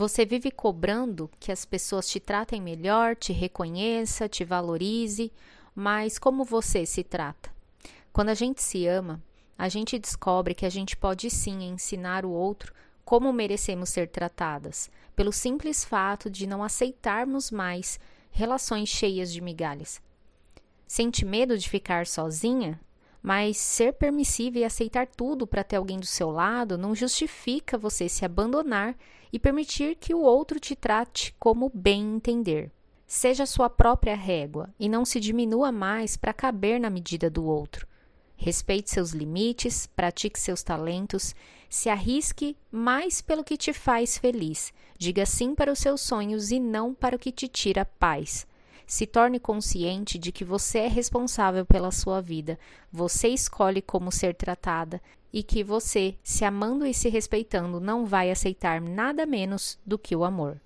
Você vive cobrando que as pessoas te tratem melhor, te reconheça, te valorize, mas como você se trata? Quando a gente se ama, a gente descobre que a gente pode sim ensinar o outro como merecemos ser tratadas, pelo simples fato de não aceitarmos mais relações cheias de migalhas. Sente medo de ficar sozinha? Mas ser permissiva e aceitar tudo para ter alguém do seu lado não justifica você se abandonar e permitir que o outro te trate como bem entender. Seja sua própria régua e não se diminua mais para caber na medida do outro. Respeite seus limites, pratique seus talentos, se arrisque mais pelo que te faz feliz. Diga sim para os seus sonhos e não para o que te tira paz. Se torne consciente de que você é responsável pela sua vida, você escolhe como ser tratada e que você, se amando e se respeitando, não vai aceitar nada menos do que o amor.